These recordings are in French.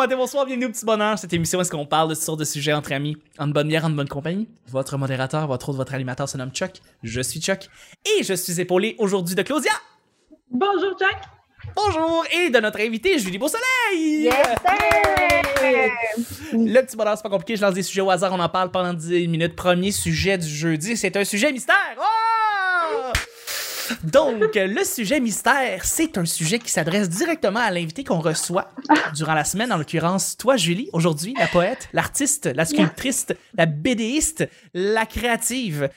matin, bonsoir, bienvenue au Petit Bonheur. Cette émission, est-ce qu'on parle de toutes sortes de sujets entre amis, en bonne bière, en bonne compagnie? Votre modérateur, votre autre, votre animateur se nomme Chuck. Je suis Chuck. Et je suis épaulé aujourd'hui de Claudia. Bonjour, Chuck. Bonjour. Et de notre invité, Julie Beausoleil. Yes, sir! Le Petit Bonheur, c'est pas compliqué. Je lance des sujets au hasard. On en parle pendant 10 minutes. Premier sujet du jeudi, c'est un sujet mystère. Oh! Donc, le sujet mystère, c'est un sujet qui s'adresse directement à l'invité qu'on reçoit durant la semaine, en l'occurrence toi, Julie, aujourd'hui, la poète, l'artiste, la sculptrice, la BDiste, la créative,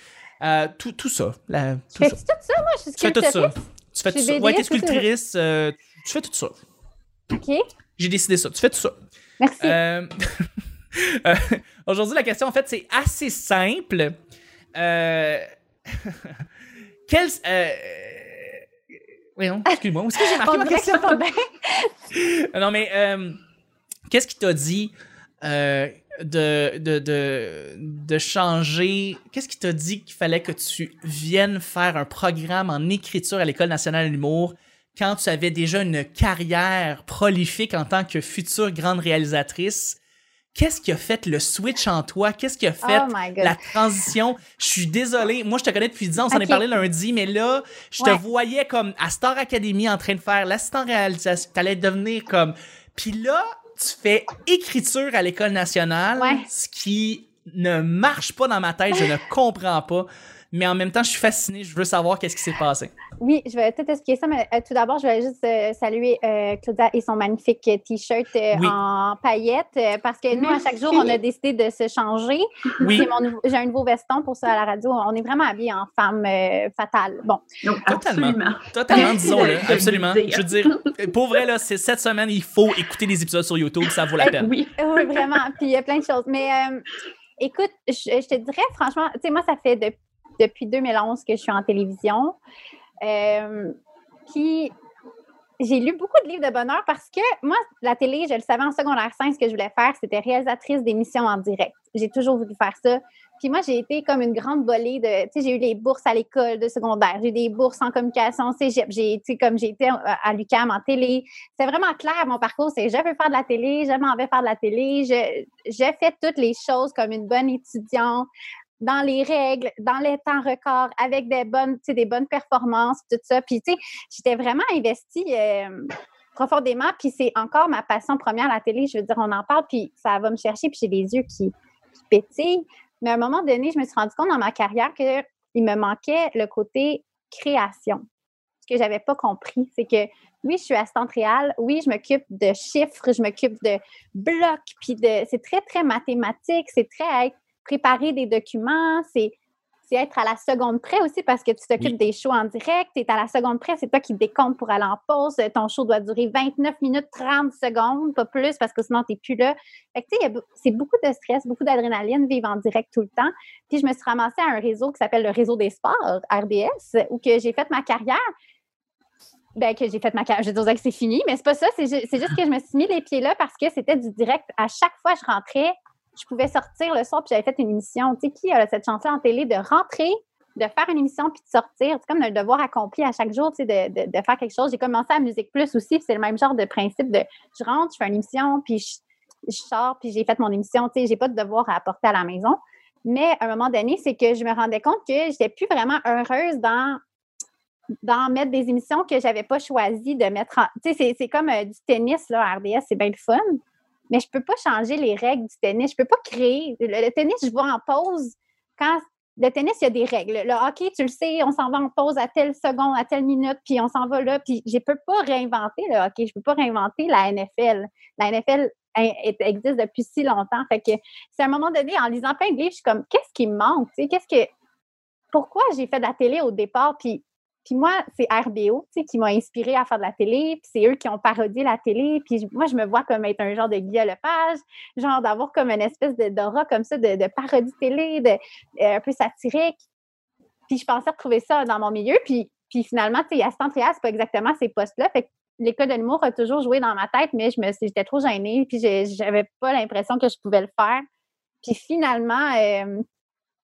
euh, tout, tout ça. la- tout ça. Fais-tu tout ça? Moi, je suis Tu fais tout ça. sculptrice. Tu fais Je tout ça. Ouais, t'es sculptrice, euh, tu fais tout ça. OK. J'ai décidé ça. Tu fais tout ça. Merci. Euh, Aujourd'hui, la question, en fait, c'est assez simple. Euh... Quel. Euh... Excuse-moi. Où est-ce que j'ai marqué On ma dirait que question? ça va bien. Non, mais euh, qu'est-ce qui t'a dit euh, de, de, de, de changer? Qu'est-ce qui t'a dit qu'il fallait que tu viennes faire un programme en écriture à l'École nationale de l'humour quand tu avais déjà une carrière prolifique en tant que future grande réalisatrice? Qu'est-ce qui a fait le switch en toi? Qu'est-ce qui a fait Oh God. la transition? Je suis désolée. Moi, je te connais depuis 10 ans. On s'en est parlé lundi, mais là, je te voyais comme à Star Academy en train de faire l'assistant réalisation. T'allais devenir comme. Puis là, tu fais écriture à l'école nationale, Ouais. ce qui ne marche pas dans ma tête. Je ne comprends pas. Mais en même temps, je suis fasciné. Je veux savoir qu'est-ce qui s'est passé. Oui, je vais tout expliquer ça, mais euh, tout d'abord, je vais juste euh, saluer euh, Claudia et son magnifique T-shirt euh, Oui. en paillettes, euh, parce que nous, à chaque jour, on a décidé de se changer. Oui, J'ai un nouveau veston pour ça à la radio. On est vraiment habillés en femme euh, fatale. Bon, Donc, Totalement. absolument. totalement, disons-le. Absolument. Je veux dire, pour vrai, là, c'est cette semaine, il faut écouter des épisodes sur YouTube. Ça vaut la peine. Oui. oui, vraiment. Puis il y a plein de choses. Mais euh, écoute, je, je te dirais franchement, tu sais, moi, ça fait de- depuis 2011 que je suis en télévision. Euh, puis j'ai lu beaucoup de livres de bonheur parce que moi, la télé, je le savais en secondaire 5, ce que je voulais faire, c'était réalisatrice d'émissions en direct. J'ai toujours voulu faire ça. Puis moi, j'ai été comme une grande volée de. Tu sais, j'ai eu les bourses à l'école de secondaire. J'ai eu des bourses en communication cégep. J'ai, tu sais, comme j'ai été à à l'UQAM en télé. C'est vraiment clair, mon parcours. C'est je veux faire de la télé, je m'en vais faire de la télé. Je, je fais toutes les choses comme une bonne étudiante, dans les règles, dans les temps records, avec des bonnes, des bonnes performances, tout ça. Puis, tu sais, j'étais vraiment investie euh, profondément. Puis, c'est encore ma passion première, la télé. Je veux dire, on en parle, puis ça va me chercher, puis j'ai les yeux qui, pétillent. Mais à un moment donné, je me suis rendu compte dans ma carrière qu'il me manquait le côté création. Ce que j'avais pas compris, c'est que oui, je suis assistante réelle, oui, je m'occupe de chiffres, je m'occupe de blocs, puis de c'est très, très mathématique, c'est très préparer des documents, c'est c'est être à la seconde près aussi parce que tu t'occupes Oui. des shows en direct, tu es à la seconde près, c'est toi qui décompte pour aller en pause, ton show doit durer 29 minutes 30 secondes, pas plus parce que sinon tu n'es plus là. Fait que tu sais, c'est beaucoup de stress, beaucoup d'adrénaline, vivre en direct tout le temps. Puis je me suis ramassée à un réseau qui s'appelle le Réseau des sports, RDS, où que j'ai fait ma carrière. Ben, que j'ai fait ma carrière. Je dire que c'est fini, mais c'est pas ça. C'est juste que je me suis mis les pieds là parce que c'était du direct. À chaque fois que je rentrais, je pouvais sortir le soir puis j'avais fait une émission. Tu sais, qui a cette chance-là en télé de rentrer, de faire une émission puis de sortir? C'est comme le devoir accompli à chaque jour, tu sais, de, de- faire quelque chose. J'ai commencé à Musique Plus aussi, c'est le même genre de principe de je rentre, je fais une émission, puis je, je sors, puis j'ai fait mon émission. Tu sais, j'ai pas de devoir à apporter à la maison. Mais à un moment donné, c'est que je me rendais compte que j'étais plus vraiment heureuse dans d'en mettre des émissions que j'avais pas choisi de mettre en. Tu sais, c'est- c'est comme euh, du tennis, là, à RDS, c'est bien le fun. Mais je peux pas changer les règles du tennis. Je peux pas créer. Le, tennis, je vois en pause. Quand le tennis, il y a des règles. Le hockey, tu le sais, on s'en va en pause à telle seconde, à telle minute, puis on s'en va là. Puis je peux pas réinventer le hockey. Je peux pas réinventer la NFL. La NFL existe depuis si longtemps. Fait que c'est à un moment donné, en lisant plein de livres, je suis comme, qu'est-ce qui me manque? Qu'est-ce que. Pourquoi j'ai fait de la télé au départ? Puis puis moi, c'est RBO tu sais, qui m'a inspiré à faire de la télé. Puis c'est eux qui ont parodié la télé. Puis moi, je me vois comme être un genre de Guy genre d'avoir comme une espèce d'aura comme ça, de, parodie télé, de, euh, un peu satirique. Puis je pensais retrouver ça dans mon milieu. Puis, finalement, tu sais, assistante réelle, c'est pas exactement ces postes-là. Fait que l'école de l'humour a toujours joué dans ma tête, mais je me j'étais trop gênée. Puis j'avais pas l'impression que je pouvais le faire. Puis finalement, euh,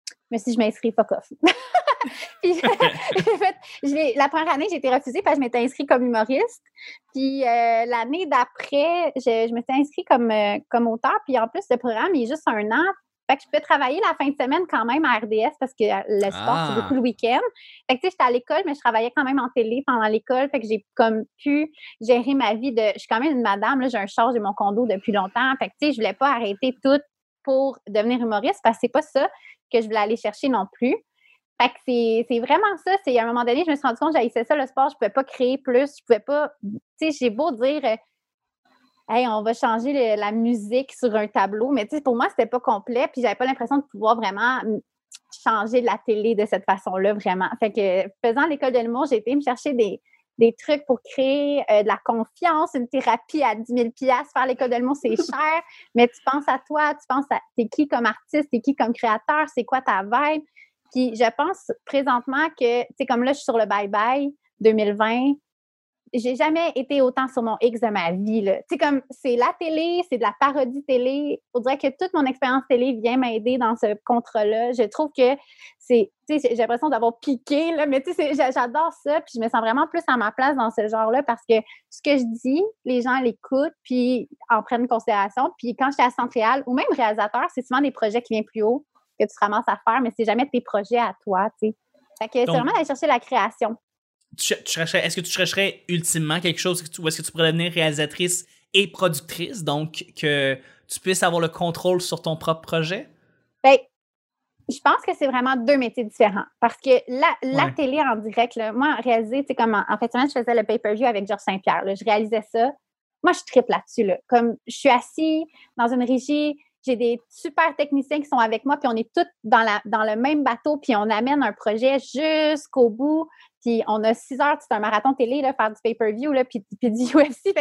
je me suis dit, je m'inscris, fuck off. puis, en fait, je la première année, j'ai été refusée parce que je m'étais inscrite comme humoriste. Puis euh, l'année d'après, je, je me suis inscrite comme, euh, comme auteur. Puis en plus, le programme il est juste un an. Fait que je peux travailler la fin de semaine quand même à RDS parce que le sport, c'est Ah. beaucoup le week-end. Fait que tu sais, j'étais à l'école, mais je travaillais quand même en télé pendant l'école. Fait que j'ai comme pu gérer ma vie de. Je suis quand même une madame, là, j'ai un char, j'ai mon condo depuis longtemps. Fait que tu sais, je voulais pas arrêter tout pour devenir humoriste parce que c'est pas ça que je voulais aller chercher non plus. Fait que c'est c'est vraiment ça. C'est à un moment donné, je me suis rendu compte que j'haïssais ça, le sport. Je pouvais pas créer plus. Je pouvais pas. Tu sais, j'ai beau dire. euh, Hey, on va changer le- la musique sur un tableau, mais tu sais, pour moi, c'était pas complet, puis j'avais pas l'impression de pouvoir vraiment changer la télé de cette façon-là, vraiment. Fait que, faisant l'école de l'humour, j'ai été me chercher des, des trucs pour créer euh, de la confiance, une thérapie à 10 000 Faire l'école de l'humour, c'est cher, mais tu penses à toi, tu penses à t'es qui comme artiste, t'es qui comme créateur, c'est quoi ta vibe? Puis je pense présentement que, tu sais, comme là, je suis sur le bye-bye 2020, j'ai jamais été autant sur mon X de ma vie. Tu sais, comme c'est la télé, c'est de la parodie télé. On dirait que toute mon expérience télé vient m'aider dans ce contrat-là. Je trouve que c'est, tu sais, j'ai l'impression d'avoir piqué, là, mais tu sais, j'adore ça. Puis je me sens vraiment plus à ma place dans ce genre-là parce que ce que je dis, les gens l'écoutent, puis en prennent considération. Puis quand j'étais à Centréal, ou même réalisateur, c'est souvent des projets qui viennent plus haut que tu te ramasses à faire, mais c'est jamais tes projets à toi, tu sais. Fait que c'est vraiment aller chercher la création. Est-ce que tu chercherais ultimement quelque chose où est-ce que tu pourrais devenir réalisatrice et productrice, donc que tu puisses avoir le contrôle sur ton propre projet? Ben, je pense que c'est vraiment deux métiers différents. Parce que la, la Ouais. télé en direct, là, moi, réaliser, tu sais, comme en, en fait, je faisais le pay-per-view avec Georges Saint-Pierre. Je réalisais ça. Moi, je triple là-dessus. Là. Comme je suis assis dans une régie, j'ai des super techniciens qui sont avec moi, puis on est tous dans, la, dans le même bateau, puis on amène un projet jusqu'au bout. Puis on a six heures, c'est un marathon télé, là, faire du pay-per-view, puis, puis du UFC.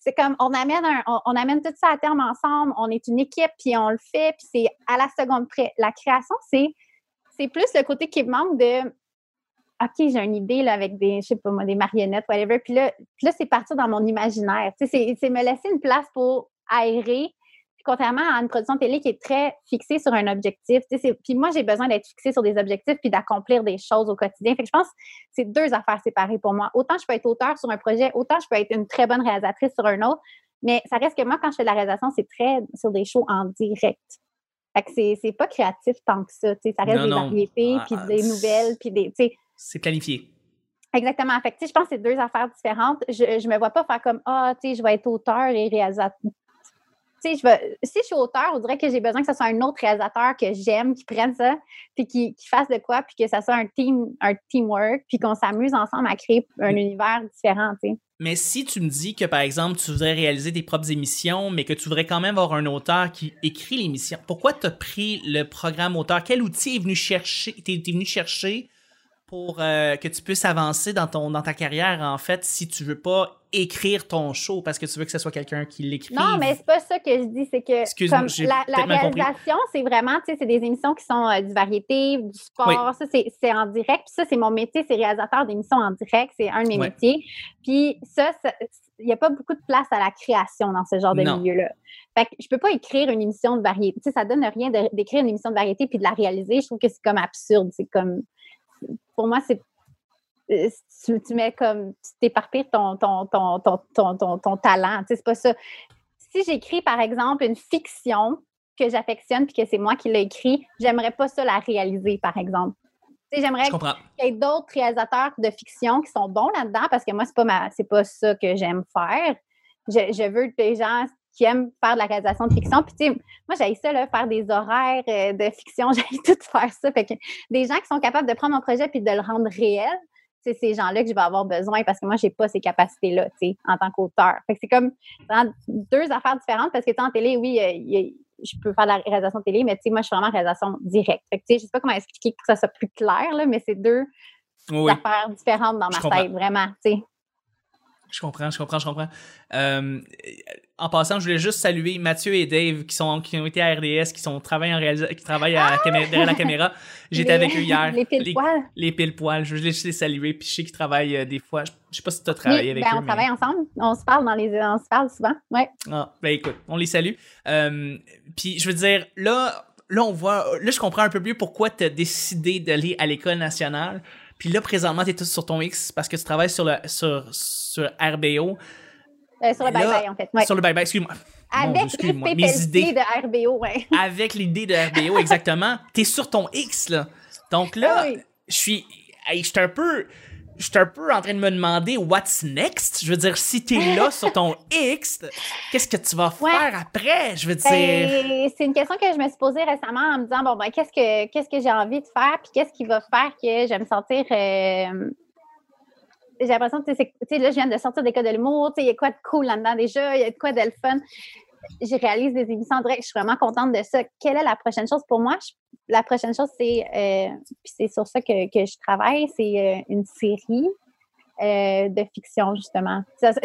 C'est comme, on amène, un- on, amène tout ça à terme ensemble, on est une équipe, puis on le fait, puis c'est à la seconde près. La création, c'est, c'est plus le côté qui me manque de, OK, j'ai une idée là, avec des, je sais pas moi, des marionnettes, whatever. Puis là, là c'est partir dans mon imaginaire. C'est me laisser une place pour aérer. Contrairement à une production télé qui est très fixée sur un objectif. Tu sais, c'est- puis moi, j'ai besoin d'être fixée sur des objectifs puis d'accomplir des choses au quotidien. Fait que je pense que c'est deux affaires séparées pour moi. Autant je peux être auteur sur un projet, autant je peux être une très bonne réalisatrice sur un autre. Mais ça reste que moi, quand je fais de la réalisation, c'est très sur des shows en direct. Fait que c'est, c'est pas créatif tant que ça. tu sais. Ça reste Non, des non. variétés, Ah, puis ah, des nouvelles, puis des. C'est planifié. Exactement. Fait que, tu sais, je pense que c'est deux affaires différentes. Je ne me vois pas faire comme Ah, tu sais, je vais être auteur et réalisateur. Sais, je vais, si je suis auteur, on dirait que j'ai besoin que ce soit un autre réalisateur que j'aime, qui prenne ça, puis qui, qui fasse de quoi, puis que ça soit un team, un teamwork, puis qu'on s'amuse ensemble à créer un univers différent, tu sais. Mais si tu me dis que, par exemple, tu voudrais réaliser tes propres émissions, mais que tu voudrais quand même avoir un auteur qui écrit l'émission, pourquoi tu as pris le programme auteur? Quel outil est venu chercher, t'es, t'es venu chercher pour euh, que tu puisses avancer dans, ton, dans ta carrière, en fait, si tu veux pas écrire ton show parce que tu veux que ce soit quelqu'un qui l'écrive? Non, mais c'est pas ça que je dis, c'est que comme la, la réalisation, c'est vraiment, tu sais, c'est des émissions qui sont euh, du variété, du sport, Oui. ça c'est en direct, puis ça c'est mon métier, c'est réalisateur d'émissions en direct, c'est un de mes Ouais. métiers. Puis ça, il n'y a pas beaucoup de place à la création dans ce genre de milieu-là. Fait que je peux pas écrire une émission de variété, tu sais, ça donne rien d'écrire une émission de variété puis de la réaliser, je trouve que c'est comme absurde, c'est comme, pour moi, c'est euh, tu, tu mets comme tu t'éparpilles ton, ton, ton, ton, ton, talent. Tu sais, c'est pas ça. Si j'écris, par exemple, une fiction que j'affectionne puis que c'est moi qui l'ai écrit, j'aimerais pas ça la réaliser, par exemple. Tu sais, j'aimerais qu'il y ait d'autres réalisateurs de fiction qui sont bons là-dedans parce que moi, c'est pas ma c'est pas ça que j'aime faire. Je, je veux des gens qui aiment faire de la réalisation de fiction. Puis, tu sais, moi, j'ai ça, là, faire des horaires euh, de fiction. J'ai tout faire ça. Fait que des gens qui sont capables de prendre mon projet puis de le rendre réel, c'est ces gens-là que je vais avoir besoin parce que moi, j'ai pas ces capacités-là, tu sais, en tant qu'auteur. Fait que c'est comme deux affaires différentes parce que, tu en télé, oui, euh, il y a- je peux faire de la réalisation télé, mais tu sais, moi, je suis vraiment en réalisation directe. Fait que, tu sais, je sais pas comment expliquer que ça soit plus clair, là, mais c'est deux Oui, affaires différentes dans ma tête, vraiment, tu sais. je comprends, je comprends, je comprends. Euh, en passant, je voulais juste saluer Mathieu et Dave qui, sont, qui ont été à RDS, qui, sont, travaillent, en réalisa- qui travaillent à camé- derrière la caméra. J'étais Ah! Les- avec eux hier. Les pile poils. les pile poils. Je voulais juste les saluer. Puis je sais qu'ils travaillent euh, des fois. Je, je sais pas si tu as travaillé Oui, avec ben, eux. on mais- travaille ensemble. On se parle dans les on se parle souvent. Ouais. Ah, ben écoute, on les salue. Euh, puis je veux dire, là, là, on voit, là, je comprends un peu mieux pourquoi tu as décidé d'aller à l'école nationale. Puis là, présentement, tu es tout sur ton X parce que tu travailles sur le sur, sur RBO. Euh, sur le bye-bye, en fait. Ouais. Sur le bye-bye, excuse-moi. Avec l'idée de RBO, ouais. Avec l'idée de RBO, exactement. tu es sur ton X, là. Donc là, je suis. je suis un peu je suis un peu en train de me demander what's next. Je veux dire, si tu es là sur ton X, qu'est-ce que tu vas faire après? Je veux dire. Ben, c'est une question que je me suis posée récemment en me disant bon ben qu'est-ce que qu'est-ce que j'ai envie de faire, puis qu'est-ce qui va faire que je vais me sentir. Euh, j'ai l'impression que tu sais, là, je viens de sortir d'école de l'humour, il y a quoi de cool là-dedans déjà, il y a de quoi de le fun? Je réalise des émissions en direct. Je suis vraiment contente de ça. Quelle est la prochaine chose? Pour moi? la prochaine chose, c'est, euh, puis c'est sur ça que, je travaille, c'est euh, une série euh, de fiction, justement.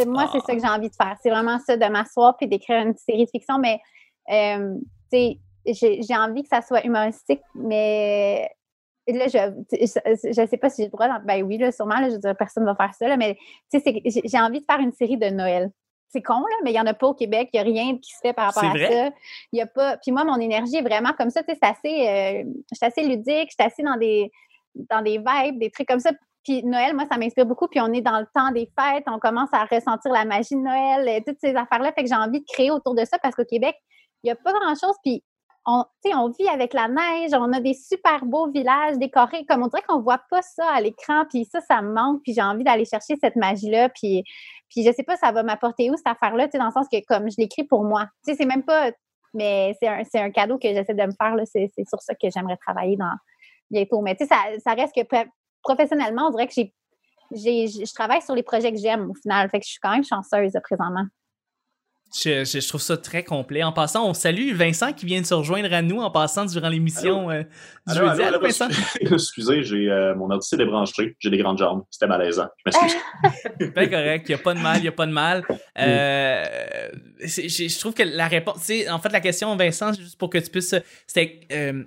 moi, c'est ça que j'ai envie de faire. C'est vraiment ça, de m'asseoir puis d'écrire une série de fiction, mais j'ai, j'ai envie que ça soit humoristique, mais là, je ne sais pas si j'ai le droit. Ben oui, là, sûrement, là, je veux personne ne va faire ça, mais j'ai envie de faire une série de Noël c'est con, là, mais il n'y en a pas au Québec. Il n'y a rien qui se fait par rapport à ça. Il y a pas. Puis moi, mon énergie est vraiment comme ça. C'est assez. Euh, je suis assez ludique, je suis assez dans des, dans des vibes, des trucs comme ça. Puis Noël, moi, ça m'inspire beaucoup. Puis on est dans le temps des fêtes, on commence à ressentir la magie de Noël, et toutes ces affaires-là. Fait que j'ai envie de créer autour de ça parce qu'au Québec, il n'y a pas grand-chose. Puis on, on vit avec la neige, on a des super beaux villages décorés. Comme on dirait qu'on ne voit pas ça à l'écran. Puis ça, ça me manque. Puis j'ai envie d'aller chercher cette magie-là. Puis puis je sais pas, ça va m'apporter où cette affaire-là, dans le sens que comme je l'écris pour moi. C'est même pas. Mais c'est un, cadeau que j'essaie de me faire. C'est sur ça que j'aimerais travailler dans bientôt. Mais tu sais, ça, ça, reste que professionnellement, on dirait que j'ai. Je travaille sur les projets que j'aime au final. Fait que je suis quand même chanceuse présentement. Je, trouve ça très complet. En passant, on salue Vincent qui vient de se rejoindre à nous en passant durant l'émission euh, du jeudi. Allô, Vincent? Excusez, j'ai euh, mon ordi s'est débranché. J'ai des grandes jambes. C'était malaisant. Je m'excuse. Bien correct. Il n'y a pas de mal. Il n'y a pas de mal. Euh, je trouve que la réponse... En fait, la question, Vincent, juste pour que tu puisses... C'était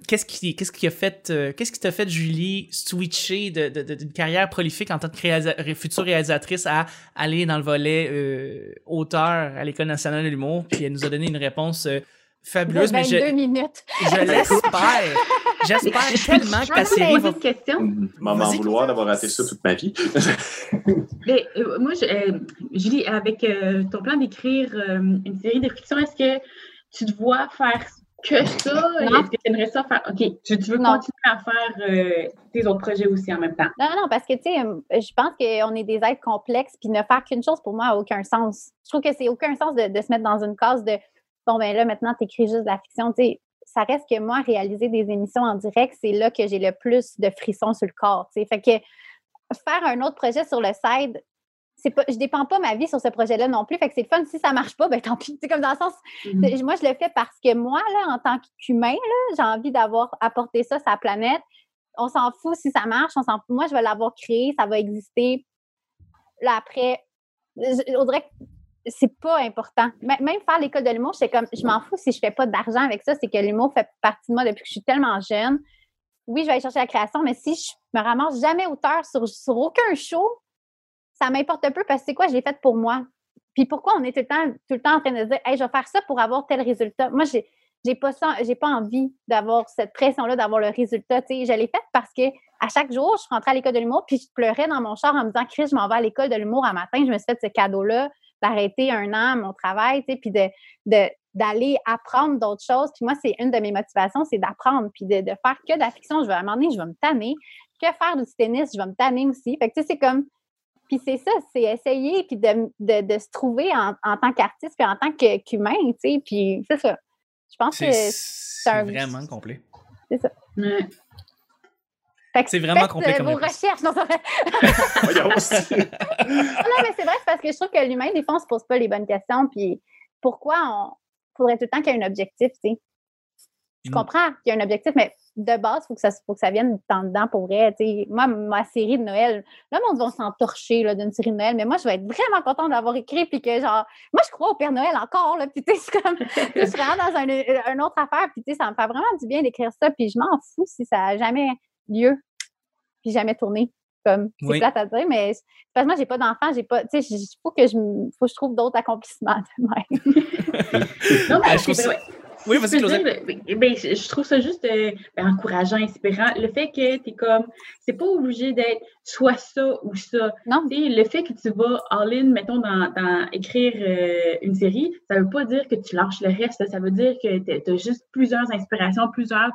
qu'est-ce qui, qu'est-ce qui a fait... qu'est-ce qui t'a fait, Julie, switcher d'une de, de, carrière prolifique en tant que future réalisatrice à aller dans le volet auteur à l'École nationale? De l'humour, puis elle nous a donné une réponse euh, fabuleuse. mais je, minutes. Je l'espère. J'espère tellement que ta série va... question. Maman vouloir d'avoir raté ça toute ma vie. mais, euh, moi, je, euh, Julie, avec ton plan d'écrire une série de fictions, est-ce que tu te vois faire que ça? Est-ce que tu aimerais ça faire? OK, tu, veux continuer à faire euh, tes autres projets aussi en même temps? Non, non, parce que, tu sais, euh, je pense qu'on est des êtres complexes, puis ne faire qu'une chose, pour moi, n'a aucun sens. Je trouve que c'est aucun sens de, se mettre dans une case de, bon, ben là, maintenant, tu écris juste de la fiction. Tu sais, ça reste que moi, réaliser des émissions en direct, c'est là que j'ai le plus de frissons sur le corps, tu sais. Fait que faire un autre projet sur le side, pas, je dépends pas ma vie sur ce projet-là non plus. Fait que c'est le fun. Si ça marche pas, ben tant pis. C'est comme dans le sens, mm-hmm. moi, je le fais parce que moi, là, en tant qu'humain, j'ai envie d'avoir apporté ça à la planète. On s'en fout si ça marche. On s'en Moi, je vais l'avoir créé, ça va exister. Là, après, je, dirais que c'est pas important. Même faire l'école de l'humour, c'est comme, je m'en fous si je fais pas d'argent avec ça. C'est que l'humour fait partie de moi depuis que je suis tellement jeune. Oui, je vais aller chercher la création, mais si je me ramasse jamais auteur sur, sur aucun show, ça m'importe peu parce que c'est quoi, j'ai fait pour moi? Puis pourquoi on est tout le temps, tout le temps en train de dire, hey, je vais faire ça pour avoir tel résultat? Moi, j'ai, j'ai pas j'ai pas envie d'avoir cette pression-là, d'avoir le résultat. Je l'ai faite parce que à chaque jour, je rentrais à l'école de l'humour, puis je pleurais dans mon char en me disant, Chris, je m'en vais à l'école de l'humour un matin. Je me suis fait ce cadeau-là d'arrêter un an mon travail, tu puis de d'aller apprendre d'autres choses. Puis moi, c'est une de mes motivations, c'est d'apprendre, puis de, de, faire que de la fiction. Je vais à un moment donné, je vais me tanner. Que faire du tennis, je vais me tanner aussi. Fait que, tu sais, c'est comme, puis c'est ça, c'est essayer puis de, de, se trouver en, en tant qu'artiste puis en tant qu'humain, tu sais. Puis c'est ça. Je pense que c'est vraiment complet. C'est ça. C'est vraiment complet comme vos recherches. Non, non, mais c'est vrai, c'est parce que je trouve que l'humain, des fois, on se pose pas les bonnes questions. Puis pourquoi on faudrait tout le temps qu'il y ait un objectif, tu sais. Je mm. comprends? Qu'il y a un objectif, mais de base, il faut, que ça, faut que ça vienne temps dedans pour vrai. Moi, ma série de Noël, là, on va s'entorcher d'une série de Noël, mais moi, je vais être vraiment contente d'avoir écrit. Puis que, genre, moi, je crois au Père Noël encore. Là, puis, tu sais, comme, je suis vraiment dans un, une autre affaire. Puis, tu sais, ça me fait vraiment du bien d'écrire ça. Puis, je m'en fous si ça n'a jamais lieu, puis jamais tourné. Comme, c'est plate à dire, mais parce que moi, j'ai pas d'enfant, j'ai pas, tu sais, il faut que je, faut que je trouve d'autres accomplissements de même. non, mais je trouve Oui, vas-y, ben, je trouve ça juste euh, ben, encourageant, inspirant. Le fait que tu es comme, c'est pas obligé d'être soit ça ou ça. Non. Tu le fait que tu vas all-in, mettons, dans, dans écrire euh, une série, ça veut pas dire que tu lâches le reste. Ça veut dire que tu as juste plusieurs inspirations, plusieurs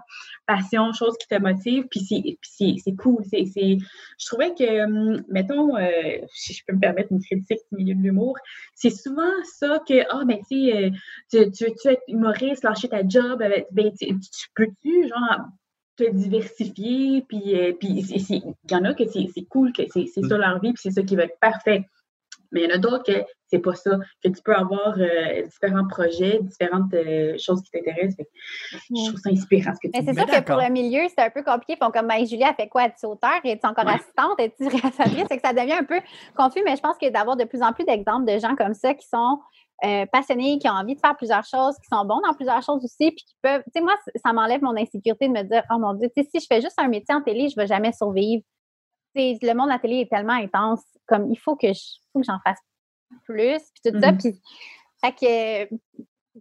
passions, choses qui te motivent, puis c'est- puis c'est c'est cool. C'est- c'est- Je trouvais que, hum, mettons, euh, si je peux me permettre une critique du milieu de l'humour, c'est souvent ça que, ah, ben, tu sais, euh, tu, tu veux-tu être humoriste, lâcher ta job, ben, tu, tu peux-tu, genre, te diversifier, puis, euh, il y en a que c'est c'est cool, que c'est c'est ça leur vie, puis c'est ça qui va être parfait. Mais il y en a d'autres que c'est pas ça, que tu peux avoir euh, différents projets, différentes euh, choses qui t'intéressent. Je trouve ça inspirant ce que tu Mais dis. c'est sûr que pour le milieu, c'est un peu compliqué. Ils font comme, ben, Julie, elle fait quoi? Es-tu auteur? Es-tu encore Ouais. assistante? Es-tu réalisatrice? C'est que ça devient un peu confus, mais je pense que d'avoir de plus en plus d'exemples de gens comme ça qui sont euh, passionnés, qui ont envie de faire plusieurs choses, qui sont bons dans plusieurs choses aussi, puis qui peuvent. Tu sais, moi, ça m'enlève mon insécurité de me dire, oh mon Dieu, tu sais, si je fais juste un métier en télé, je ne vais jamais survivre. Tu sais, le monde de la télé est tellement intense, comme il faut que je- faut que j'en fasse plus, puis tout ça. Mhm. Puis, fait que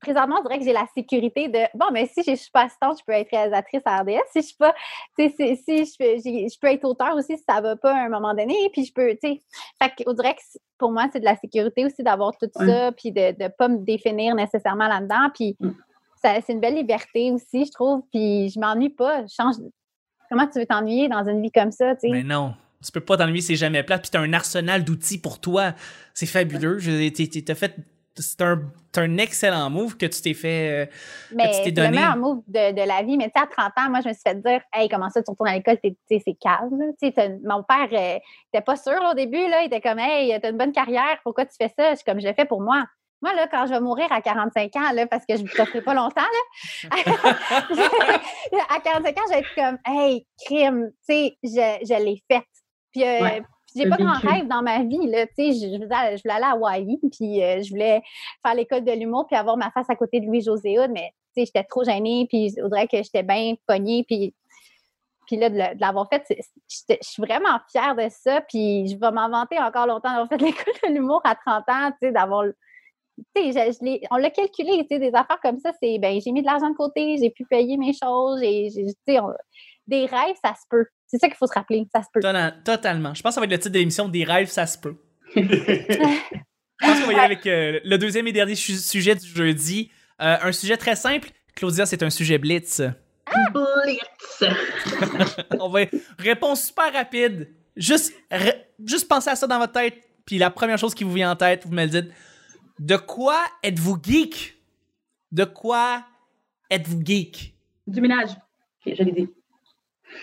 présentement, on dirait que j'ai la sécurité de bon, mais si je suis pas assistante, je peux être réalisatrice à RDS. Si je suis pas, tu sais, si, si je, peux- j'ai- je peux être auteur aussi si ça va pas à un moment donné. Puis je peux, tu sais. Fait qu'on dirait que pour moi, c'est de la sécurité aussi d'avoir tout Ouais. ça, puis de ne pas me définir nécessairement là-dedans. Puis Mm. c'est une belle liberté aussi, je trouve. Puis je m'ennuie pas. Je change. Comment tu veux t'ennuyer dans une vie comme ça, tu sais? Mais non. Tu peux pas t'ennuyer, c'est jamais plat. Puis t'as un arsenal d'outils pour toi. C'est fabuleux. T'as fait. C'est un, un excellent move que tu t'es fait. euh, Mais tu t'es c'est le donné. meilleur move de, de la vie. Mais tu sais, à 30 ans, moi, je me suis fait dire Hey, comment ça, tu retournes à l'école, c'est calme. mon père euh, était pas sûr là, au début. Là, il était comme Hey, t'as une bonne carrière, pourquoi tu fais ça? Je suis comme je le fais pour moi. Moi, là, quand je vais mourir à 45 ans, là, parce que je ne ferai pas longtemps, là, à 45 ans, je vais être comme Hey, crime, tu sais, je, je l'ai faite. Puis, euh, Ouais, j'ai pas grand rêve dans ma vie, là, tu sais, je, je voulais aller- à Hawaï, puis euh, je voulais faire l'école de l'humour, puis avoir ma face à côté de Louis-José mais tu sais, j'étais trop gênée, puis je voudrais que j'étais bien pognée, puis, puis là, de, l'avoir fait, je suis vraiment fière de ça, puis je vais m'en vanter encore longtemps d'avoir fait l'école de l'humour à 30 ans, tu sais, d'avoir... Tu sais, je- je l'ai- on l'a calculé, tu sais, des affaires comme ça, c'est, ben, j'ai mis de l'argent de côté, j'ai pu payer mes choses, tu sais, on- des rêves, ça se peut. C'est ça qu'il faut se rappeler, ça se peut. Totalement. Je pense que ça va être le titre de l'émission Des rêves, ça se peut. Je pense qu'on va y aller avec euh, le deuxième et dernier su- sujet du jeudi. Euh, un sujet très simple. Claudia, c'est un sujet blitz. Blitz! On va réponse super rapide. Juste, juste pensez à ça dans votre tête. Puis la première chose qui vous vient en tête, vous me le dites. De quoi êtes-vous geek? De quoi êtes-vous geek? Du ménage. Ok, je l'ai dit.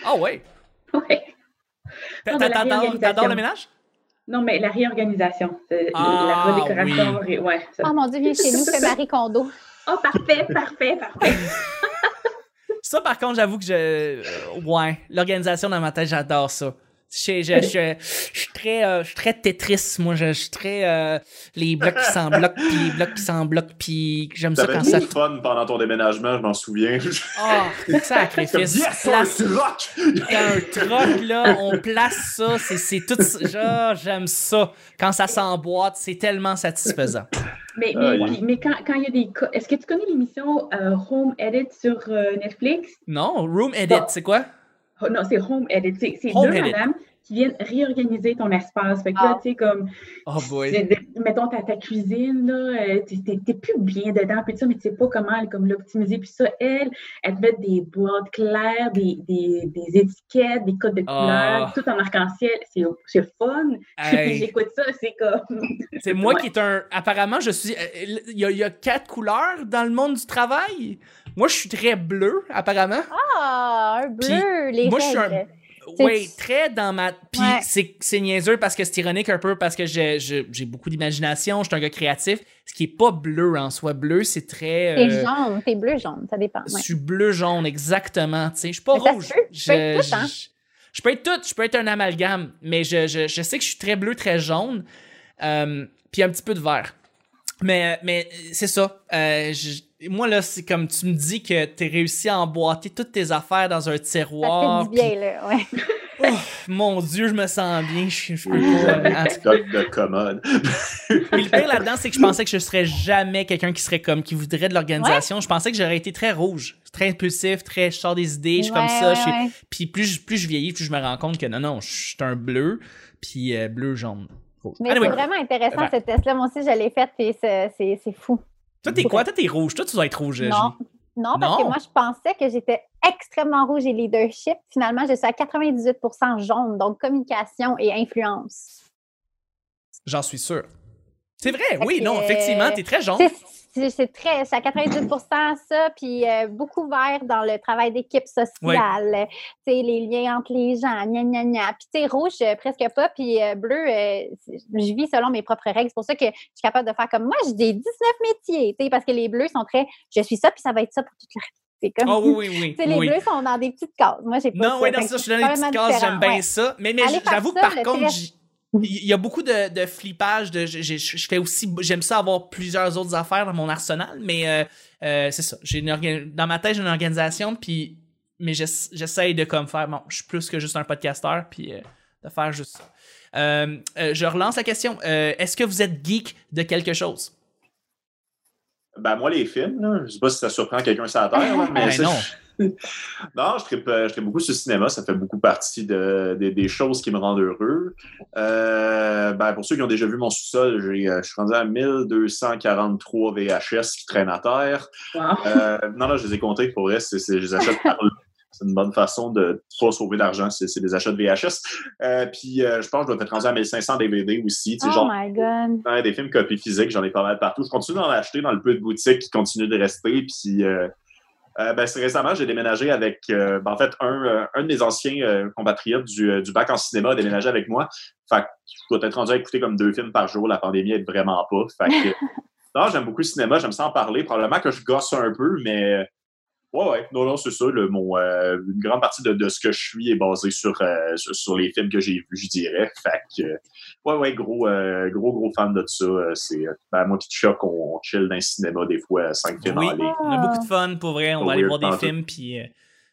Ah ouais. Ouais. La T'adores le ménage? Non, mais la réorganisation. c'est- Ah, la redécoration. ré- Ouais, ça. Oh mon Dieu, viens chez nous, fais Marie Kondo. Oh, parfait, parfait, parfait. Ça, par contre, j'avoue que je. euh, ouais, l'organisation dans ma tête, j'adore ça. Je, je, je, je suis très, euh, je suis très Tetris, moi. Je, je suis très. euh, les blocs qui s'en bloquent, puis les blocs qui s'en bloquent, puis j'aime ça quand du ça. fun pendant ton déménagement, je m'en souviens. Oh, sacrifice. yes, Place- un troc, là, on place ça, c'est, tout. Genre, j'aime ça. Quand ça s'emboîte, c'est tellement satisfaisant. Mais, Ah, mais, puis- mais quand, quand il y a des cas. Est-ce que tu connais l'émission euh, Home Edit sur euh, Netflix? Non, Room Edit, Bon. c'est quoi? Oh, non, c'est Home Edit. C'est deux Edit. madames qui viennent réorganiser ton espace. Fait que là, Ah. tu sais, comme. Oh boy. Mettons, ta, ta cuisine, là, euh, t'es- plus bien dedans, puis ça, mais tu sais pas comment comme l'optimiser. Puis ça, elle, elle te met des boîtes claires, des, des, des étiquettes, des codes de Ah. couleurs, tout en arc-en-ciel. C'est c'est fun. Hey. J'écoute ça, c'est comme. C'est moi Ouais. qui est un. Apparemment, je suis. euh, Il y, a, il y a quatre couleurs dans le monde du travail? Moi, je suis très bleu, apparemment. Ah, un bleu, les moi, je suis un- Oui, très dans ma. Puis Ouais. c'est, niaiseux parce que c'est ironique un peu parce que j'ai, beaucoup d'imagination, je suis un gars créatif. Ce qui est pas bleu en soi. Bleu, c'est très. T'es euh, jaune, t'es bleu-jaune, ça dépend. Je suis bleu-jaune, exactement. Tu sais, je suis pas Mais rouge. tu peux être Je- tout, hein. je- Je peux être tout, je peux être un amalgame, mais je, je, je sais que je suis très bleu, très jaune, euh, puis un petit peu de vert. Mais, mais c'est ça. euh, je- moi, là, c'est comme tu me dis que tu réussi à emboîter toutes tes affaires dans un Ça tiroir. te fait du bien, là, ouais. mon Dieu, je me sens bien. Je, je peux pas. en tout cas. Doc de commode. Puis le pire là-dedans, c'est que je pensais que je serais jamais quelqu'un qui serait comme, qui voudrait de l'organisation. Je pensais que j'aurais été très rouge, très impulsif, très, je sors des idées, je suis comme ça. ouais, je suis- ouais. Puis plus, je- plus je vieillis, plus je me rends compte que non, non, je suis un bleu, puis euh, bleu, jaune, rouge. Mais Anyway, c'est vraiment intéressant, ce test-là. Moi aussi, je l'ai fait, puis c'est fou. toi, t'es quoi? Toi, t'es rouge. Toi, tu dois être rouge, Non. Julie. Non, parce que moi, je pensais que j'étais extrêmement rouge et leadership. Finalement, je suis à 98% jaune, donc communication et influence. J'en suis sûr. C'est vrai, Fait oui, non, effectivement, t'es très jaune. C'est- très, c'est à 98% ça, puis euh, beaucoup vert dans le travail d'équipe sociale, tu sais, les liens entre les gens, gna gna gna. Puis tu sais, rouge, euh, presque pas, puis euh, bleu, je vis selon mes propres règles. C'est pour ça que je suis capable de faire comme moi, j'ai des 19 métiers, tu sais, parce que les bleus sont très, je suis ça, puis ça va être ça pour toute la vie. Comme, Oh oui, oui, oui. tu sais, les oui. bleus sont dans des petites cases. Moi, j'ai pas Non, oui, dans ça, je suis dans les petites cases, j'aime bien ouais. ça. Mais, mais j'avoue que par contre, il y a beaucoup de, de flippage. De, j'ai- j'ai- je fais aussi, j'aime ça avoir plusieurs autres affaires dans mon arsenal, mais euh, euh, c'est ça. J'ai une dans ma tête, j'ai une organisation, puis mais j'ess- j'essaye de comme faire. Bon, je suis plus que juste un podcasteur, puis euh, de faire juste ça. Je relance la question. Est-ce que vous êtes geek de quelque chose? Ben, moi, les films, là, je sais pas si ça surprend quelqu'un sur la terre, mais Ben non. non, je tripe, euh, je tripe beaucoup sur le cinéma. Ça fait beaucoup partie de, de- des choses qui me rendent heureux. Euh, ben, pour ceux qui ont déjà vu mon sous-sol, euh, je suis rendu à 1243 VHS qui traînent à terre. Wow. Euh, non, non, je les ai comptés pour vrai. Je les achète par là. C'est une bonne façon de pas sauver d'argent. C'est, c'est des achats de VHS. Euh, puis, euh, je pense que je dois être rendu à 1500 DVD aussi. Tu sais, Oh genre, my God. Des films copies physiques, j'en ai pas mal partout. Je continue d'en acheter dans le peu de boutiques qui continuent de rester. Puis, euh, euh, ben, c'est récemment, j'ai déménagé avec, euh, ben, en fait, un, euh, un de mes anciens euh, compatriotes du, du bac en cinéma a déménagé avec moi. Fait que je dois être rendu à écouter comme deux films par jour. La pandémie aide vraiment pas. Fait que, non, j'aime beaucoup le cinéma, j'aime ça en parler. Probablement que je gosse un peu, mais ouais, ouais, non, non, c'est ça. le- mon, euh, une grande partie de, de ce que je suis est basée sur, euh, sur, sur les films que j'ai vus, je dirais. Fait que, euh, ouais, ouais, gros, euh, gros, gros fan de ça. Euh, C'est, ben, moi, qui te choque, on, on chill dans le cinéma des fois, cinq films Oui. en ligne. On a beaucoup de fun, pour vrai. On va aller voir des films, puis euh,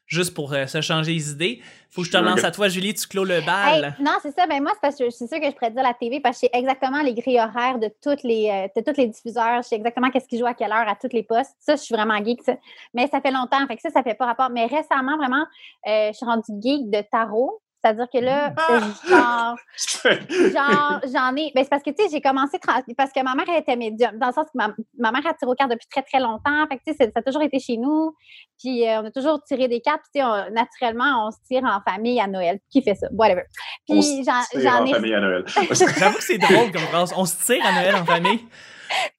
juste pour euh, se changer les idées. Faut que je te gars- à toi, Julie. Tu clôt le Hey, bal. non, c'est ça. Ben moi, c'est parce que c'est sûr que je pourrais te dire la TV parce que je sais exactement les grilles horaires de toutes les, euh, de tous les diffuseurs. Je sais exactement qu'est-ce qui joue à quelle heure à tous les postes. Ça, je suis vraiment geek. ça. Mais ça fait longtemps. Fait que ça, ça fait pas rapport. Mais récemment, vraiment, euh, je suis rendue geek de tarot. C'est-à-dire que là, Ah! genre, genre, j'en ai. Ben, c'est parce que, tu sais, j'ai commencé. Parce que ma mère, elle était médium. Dans le sens que ma, ma mère a tiré aux cartes depuis très, très longtemps. Fait que, tu sais, ça a toujours été chez nous. Puis, euh, on a toujours tiré des cartes. Puis, tu sais, on- naturellement, on se tire en famille à Noël. Qui fait ça? Whatever. On Puis, se j'en tire j'en en ai. famille à Noël. J'avoue que c'est drôle comme phrase. On se tire à Noël en famille.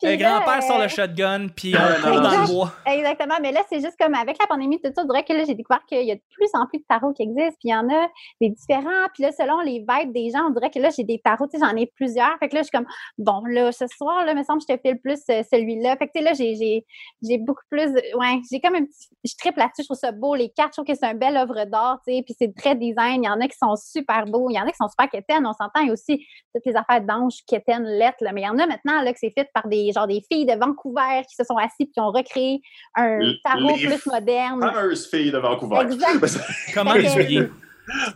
Le grand-père sort le shotgun, puis on court dans le bois. Exactement. Mais là, c'est juste comme avec la pandémie, tout ça, je dirais que là, j'ai découvert qu'il y a de plus en plus de tarots qui existent. Puis il y en a des différents. Puis là, selon les vibes des gens, on dirait que là, j'ai des tarots. Tu sais, j'en ai plusieurs. Fait que là, je suis comme, bon, là, ce soir, là, me semble que je te file plus euh, celui-là. Fait que tu sais, là, j'ai- j'ai j'ai beaucoup plus. Ouais, j'ai comme un petit. Je triple là-dessus. Je trouve ça beau. Les cartes, je trouve que c'est un bel œuvre d'art. Tu sais, puis c'est très design. Il y en a qui sont super beaux. Il y en a qui sont super quétaines. On s'entend. Il y a aussi toutes les affaires d'anges, quétaines, lettres. Là. Mais il y en a maintenant là, que c'est fait par des, genre, des filles de Vancouver qui se sont assises puis qui ont recréé un Les- tarot les plus moderne. Fameuse fille de Vancouver. Exact. Comment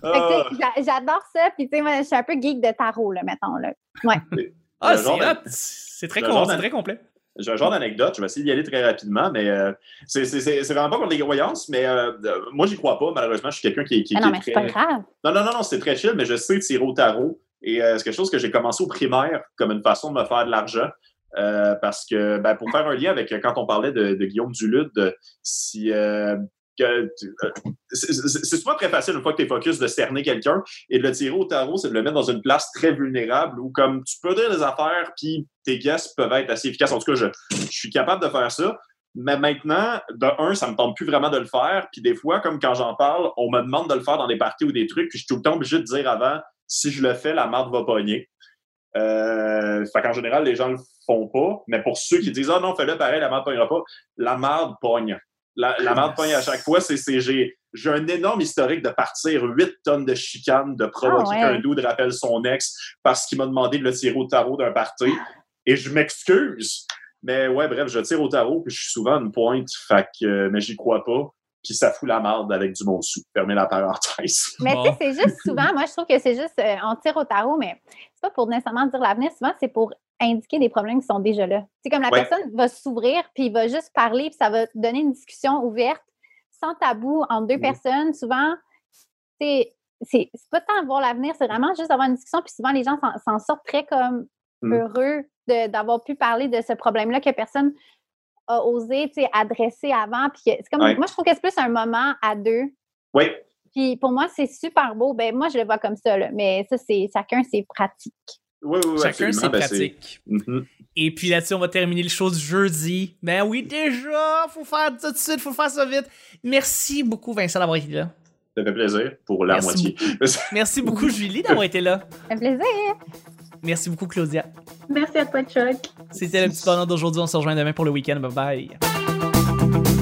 Ah, j'a- J'adore ça. Puis, tu sais, moi, je suis un peu geek de tarot, là, mettons. Là. Ah, le c'est très, très complet. J'ai un genre d'anecdote, je vais essayer d'y aller très rapidement, mais euh, c'est vraiment pas contre les croyances, mais euh, moi, j'y crois pas. Malheureusement, je suis quelqu'un qui, qui, Ah qui non, est mais c'est très- pas grave. Non, non, non, non, c'est très chill, mais je sais tirer au tarot. Et euh, c'est quelque chose que j'ai commencé au primaire comme une façon de me faire de l'argent. Euh, parce que, ben, pour faire un lien avec euh, quand on parlait de, de Guillaume Duluth, de si. euh, euh, c'est souvent très facile une fois que tu es focus de cerner quelqu'un et de le tirer au tarot, c'est de le mettre dans une place très vulnérable où comme tu peux dire des affaires puis tes guesses peuvent être assez efficaces. En tout cas, je, je suis capable de faire ça. Mais maintenant, de un, ça me tente plus vraiment de le faire. Puis des fois, comme quand j'en parle, on me demande de le faire dans des parties ou des trucs, puis je suis tout le temps obligé de dire avant, si je le fais, la marde va pogner. Euh, fait qu'en général, les gens le font pas. Mais pour ceux qui disent, ah non, fais-le pareil, la marde pognera pas, la marde pogne. La, la marde pogne à chaque fois. C'est, j'ai, j'ai un énorme historique de partir 8 tonnes de chicanes, de provoquer Ah ouais. qu'un dude rappelle son ex parce qu'il m'a demandé de le tirer au tarot d'un party. Et je m'excuse. Mais ouais, bref, je tire au tarot, puis je suis souvent à une pointe. Fait que, euh, mais j'y crois pas. puis ça fout la marde avec du mot sous. Fermez la parenthèse. Mais Bon. tu sais, c'est juste souvent, moi, je trouve que c'est juste, euh, on tire au tarot, mais pas pour nécessairement dire l'avenir. Souvent, c'est pour indiquer des problèmes qui sont déjà là. C'est comme la Ouais. personne va s'ouvrir, puis il va juste parler, puis ça va donner une discussion ouverte, sans tabou, entre deux Mhm. personnes. Souvent, c'est c'est pas tant voir l'avenir, c'est vraiment juste avoir une discussion, puis souvent, les gens s'en- sortent très comme Mhm. heureux d'avoir pu parler de ce problème-là que personne a osé adresser avant. Puis c'est comme, Ouais. moi, je trouve que c'est plus un moment à deux. Oui, Puis pour moi, c'est super beau. Ben, moi, je le vois comme ça, là. mais ça, c'est chacun ses pratiques. oui, oui, oui, Chacun ses. Ben, c'est- pratiques. Mhm. Et puis là-dessus, on va terminer le show du jeudi. Ben oui, déjà, faut faire ça tout de suite, faut faire ça vite. Merci beaucoup, Vincent, d'avoir été là. Ça fait plaisir pour la Merci moitié. Merci beaucoup, Julie, d'avoir été là. Un plaisir. Merci beaucoup, Claudia. Merci à toi, Chuck. C'était le petit bonheur d'aujourd'hui. On se rejoint demain pour le week-end. Bye bye.